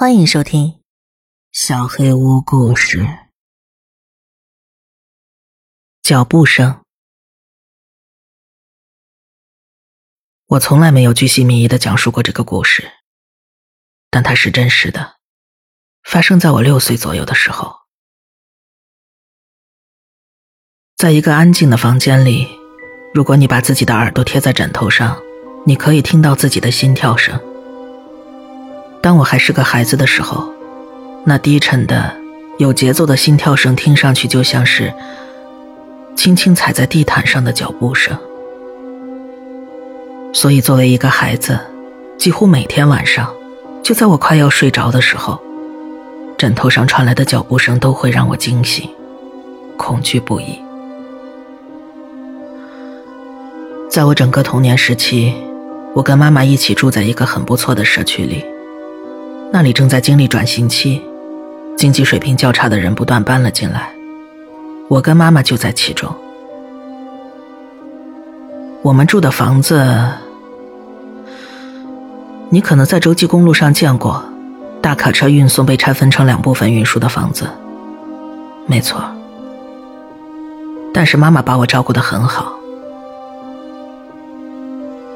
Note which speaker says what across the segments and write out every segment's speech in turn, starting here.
Speaker 1: 欢迎收听《小黑屋故事》。脚步声，我从来没有居心靡遗的讲述过这个故事，但它是真实的，发生在我六岁左右的时候，在一个安静的房间里，如果你把自己的耳朵贴在枕头上，你可以听到自己的心跳声。当我还是个孩子的时候，那低沉的、有节奏的心跳声听上去就像是轻轻踩在地毯上的脚步声。所以，作为一个孩子，几乎每天晚上，就在我快要睡着的时候，枕头上传来的脚步声都会让我惊醒，恐惧不已。在我整个童年时期，我跟妈妈一起住在一个很不错的社区里。那里正在经历转型期，经济水平较差的人不断搬了进来，我跟妈妈就在其中。我们住的房子，你可能在洲际公路上见过，大卡车运送被拆分成两部分运输的房子。没错，但是妈妈把我照顾的很好。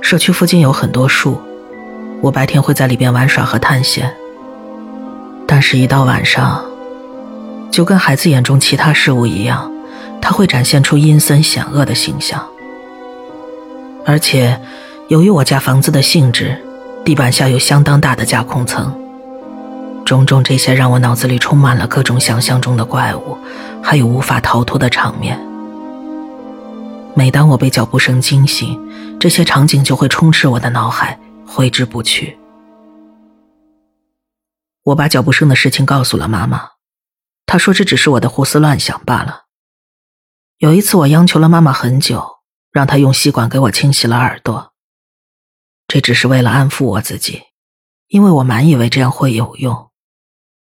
Speaker 1: 社区附近有很多树，我白天会在里边玩耍和探险。是，一到晚上，就跟孩子眼中其他事物一样，它会展现出阴森险恶的形象。而且，由于我家房子的性质，地板下有相当大的架空层，种种这些让我脑子里充满了各种想象中的怪物，还有无法逃脱的场面。每当我被脚步声惊醒，这些场景就会充斥我的脑海，挥之不去。我把脚步声的事情告诉了妈妈，她说这只是我的胡思乱想罢了。有一次，我央求了妈妈很久，让她用吸管给我清洗了耳朵，这只是为了安抚我自己，因为我满以为这样会有用。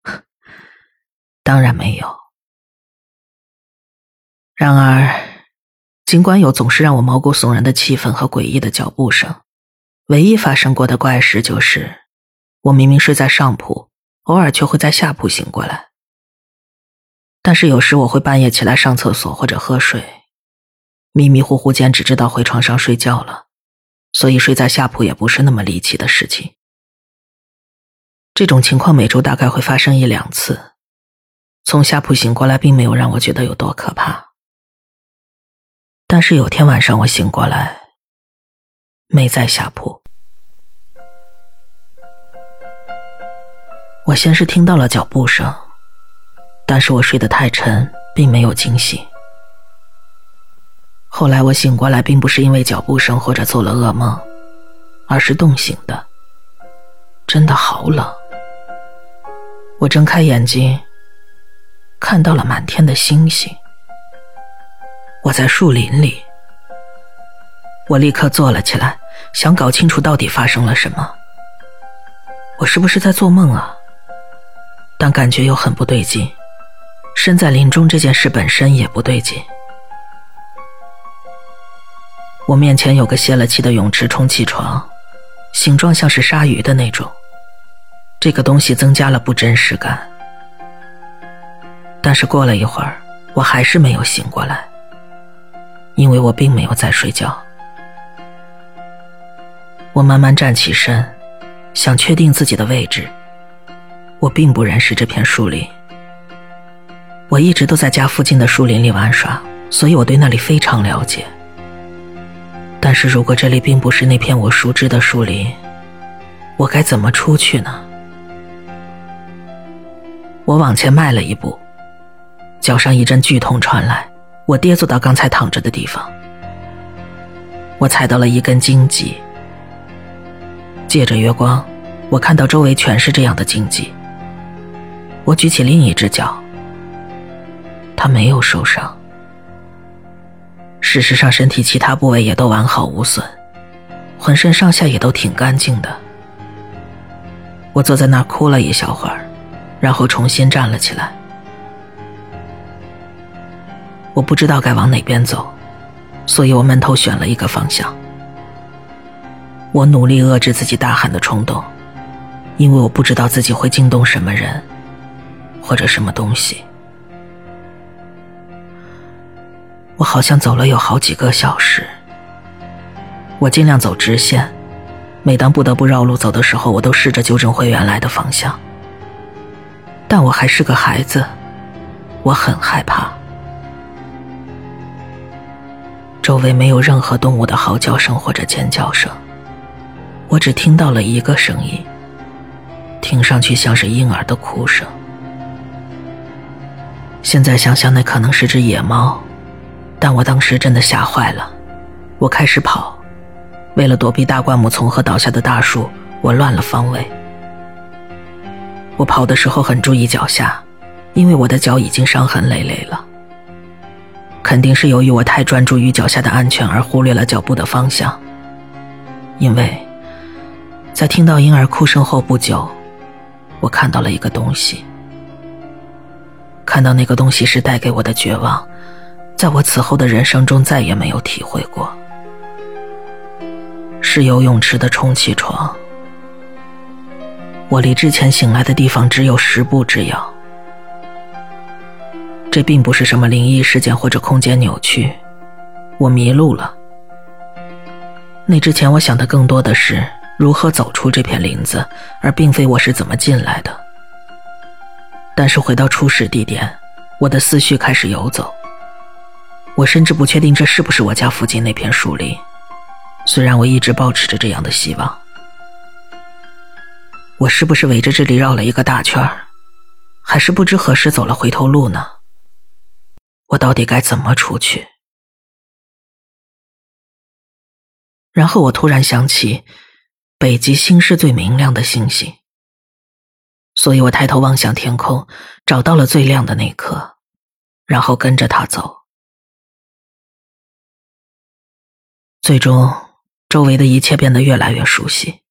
Speaker 1: 当然没有。然而，尽管有总是让我毛骨悚然的气氛和诡异的脚步声，唯一发生过的怪事就是，我明明睡在上铺。偶尔却会在下铺醒过来，但是有时我会半夜起来上厕所或者喝水，迷迷糊糊间只知道回床上睡觉了，所以睡在下铺也不是那么离奇的事情。这种情况每周大概会发生一两次，从下铺醒过来并没有让我觉得有多可怕，但是有天晚上我醒过来，没在下铺。我先是听到了脚步声，但是我睡得太沉，并没有惊醒。后来我醒过来，并不是因为脚步声或者做了噩梦，而是冻醒的。真的好冷。我睁开眼睛，看到了满天的星星。我在树林里。我立刻坐了起来，想搞清楚到底发生了什么。我是不是在做梦啊？但感觉又很不对劲，身在林中这件事本身也不对劲。我面前有个泄了气的泳池充气床，形状像是鲨鱼的那种。这个东西增加了不真实感。但是过了一会儿，我还是没有醒过来，因为我并没有在睡觉。我慢慢站起身，想确定自己的位置。我并不认识这片树林，我一直都在家附近的树林里玩耍，所以我对那里非常了解。但是如果这里并不是那片我熟知的树林，我该怎么出去呢？我往前迈了一步，脚上一阵剧痛传来，我跌坐到刚才躺着的地方，我踩到了一根荆棘，借着月光，我看到周围全是这样的荆棘。我举起另一只脚，他没有受伤。事实上，身体其他部位也都完好无损，浑身上下也都挺干净的。我坐在那儿哭了一小会儿，然后重新站了起来。我不知道该往哪边走，所以我闷头选了一个方向。我努力遏制自己大喊的冲动，因为我不知道自己会惊动什么人，或者什么东西。我好像走了有好几个小时。我尽量走直线，每当不得不绕路走的时候，我都试着纠正回原来的方向。但我还是个孩子，我很害怕。周围没有任何动物的嚎叫声或者尖叫声，我只听到了一个声音，听上去像是婴儿的哭声。现在想想，那可能是只野猫，但我当时真的吓坏了，我开始跑。为了躲避大灌木丛和倒下的大树，我乱了方位。我跑的时候很注意脚下，因为我的脚已经伤痕累累了。肯定是由于我太专注于脚下的安全而忽略了脚步的方向。因为，在听到婴儿哭声后不久，我看到了一个东西。看到那个东西时带给我的绝望，在我此后的人生中再也没有体会过。是游泳池的充气床，我离之前醒来的地方只有十步之遥。这并不是什么灵异事件或者空间扭曲，我迷路了。那之前我想的更多的是如何走出这片林子，而并非我是怎么进来的。但是回到初始地点，我的思绪开始游走。我甚至不确定这是不是我家附近那片树林。虽然我一直保持着这样的希望，我是不是围着这里绕了一个大圈儿，还是不知何时走了回头路呢？我到底该怎么出去？然后我突然想起，北极星是最明亮的星星，所以我抬头望向天空，找到了最亮的那颗，然后跟着它走，最终。周围的一切变得越来越熟悉。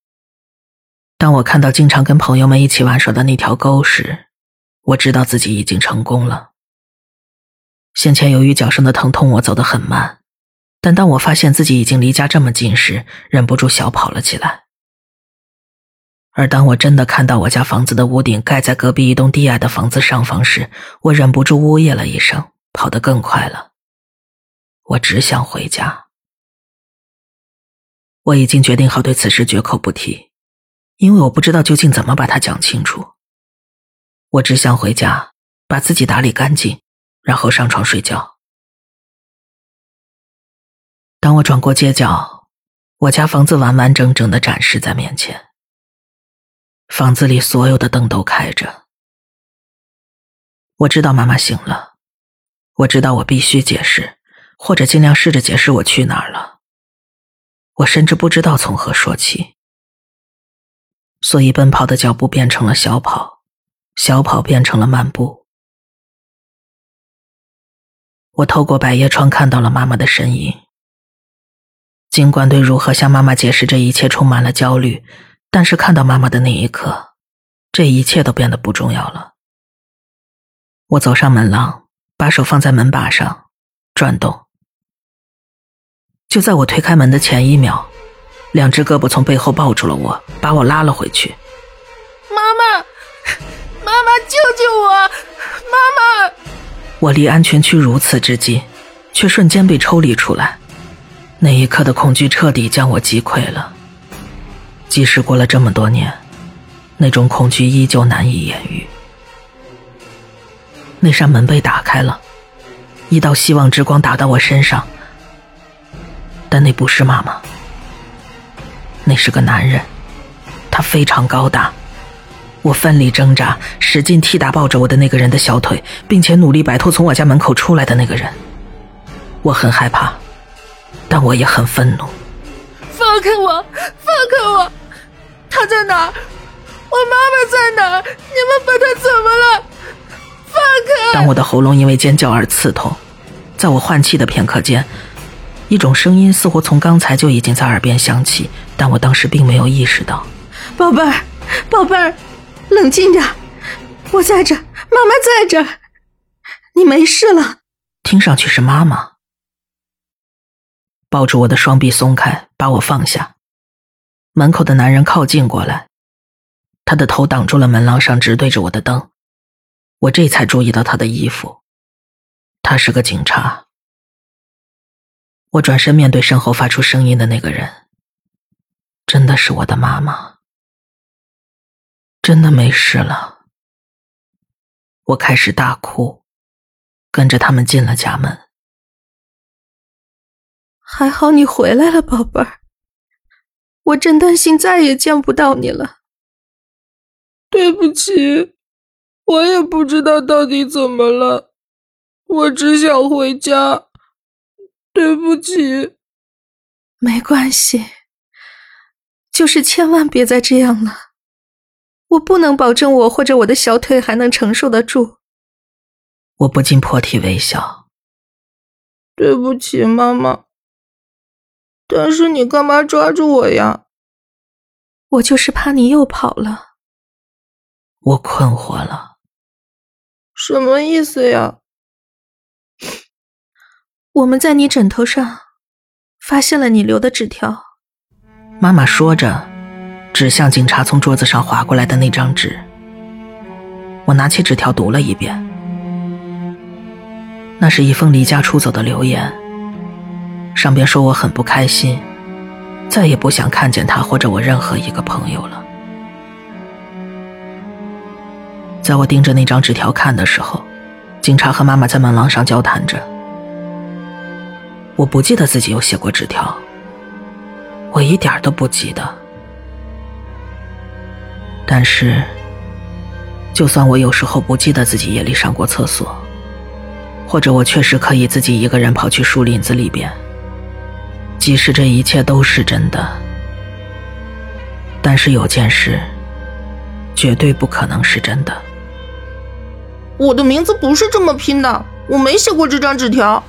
Speaker 1: 当我看到经常跟朋友们一起玩耍的那条沟时，我知道自己已经成功了。先前由于脚上的疼痛，我走得很慢，但当我发现自己已经离家这么近时，忍不住小跑了起来。而当我真的看到我家房子的屋顶盖在隔壁一栋低矮的房子上方时，我忍不住呜咽了一声，跑得更快了。我只想回家。我已经决定好对此事绝口不提，因为我不知道究竟怎么把它讲清楚。我只想回家，把自己打理干净，然后上床睡觉。当我转过街角，我家房子完完整整的展示在面前。房子里所有的灯都开着。我知道妈妈醒了，我知道我必须解释，或者尽量试着解释我去哪儿了。我甚至不知道从何说起，所以奔跑的脚步变成了小跑，小跑变成了漫步。我透过百叶窗看到了妈妈的身影。尽管对如何向妈妈解释这一切充满了焦虑，但是看到妈妈的那一刻，这一切都变得不重要了。我走上门廊，把手放在门把上，转动。就在我推开门的前一秒，两只胳膊从背后抱住了我，把我拉了回去。
Speaker 2: 妈妈，妈妈，救救我！妈妈！
Speaker 1: 我离安全区如此之近，却瞬间被抽离出来。那一刻的恐惧彻底将我击溃了。即使过了这么多年，那种恐惧依旧难以言喻。那扇门被打开了，一道希望之光打到我身上。但那不是妈妈，那是个男人，他非常高大。我奋力挣扎，使劲踢打抱着我的那个人的小腿，并且努力摆脱从我家门口出来的那个人。我很害怕，但我也很愤怒。
Speaker 2: 放开我！放开我！他在哪？我妈妈在哪？你们把他怎么了？放开！
Speaker 1: 当我的喉咙因为尖叫而刺痛，在我换气的片刻间。一种声音似乎从刚才就已经在耳边响起，但我当时并没有意识到。
Speaker 2: 宝贝儿，宝贝儿，冷静点，我在这，妈妈在这，你没事了。
Speaker 1: 听上去是妈妈。抱住我的双臂松开，把我放下。门口的男人靠近过来，他的头挡住了门廊上直对着我的灯，我这才注意到他的衣服，他是个警察。我转身面对身后发出声音的那个人，真的是我的妈妈，真的没事了。我开始大哭，跟着他们进了家门。
Speaker 2: 还好你回来了，宝贝儿，我真担心再也见不到你了。
Speaker 3: 对不起，我也不知道到底怎么了，我只想回家。对不起，
Speaker 2: 没关系，就是千万别再这样了。我不能保证我或者我的小腿还能承受得住。
Speaker 1: 我不禁破涕为笑。
Speaker 3: 对不起，妈妈。但是你干嘛抓住我呀？
Speaker 2: 我就是怕你又跑了。
Speaker 1: 我困惑了，
Speaker 3: 什么意思呀？
Speaker 2: 我们在你枕头上发现了你留的纸条。
Speaker 1: 妈妈说着，指向警察从桌子上划过来的那张纸。我拿起纸条读了一遍，那是一封离家出走的留言，上边说我很不开心，再也不想看见他或者我任何一个朋友了。在我盯着那张纸条看的时候，警察和妈妈在门廊上交谈着。我不记得自己有写过纸条，我一点都不记得。但是，就算我有时候不记得自己夜里上过厕所，或者我确实可以自己一个人跑去树林子里边，即使这一切都是真的，但是有件事绝对不可能是真的。
Speaker 3: 我的名字不是这么拼的，我没写过这张纸条。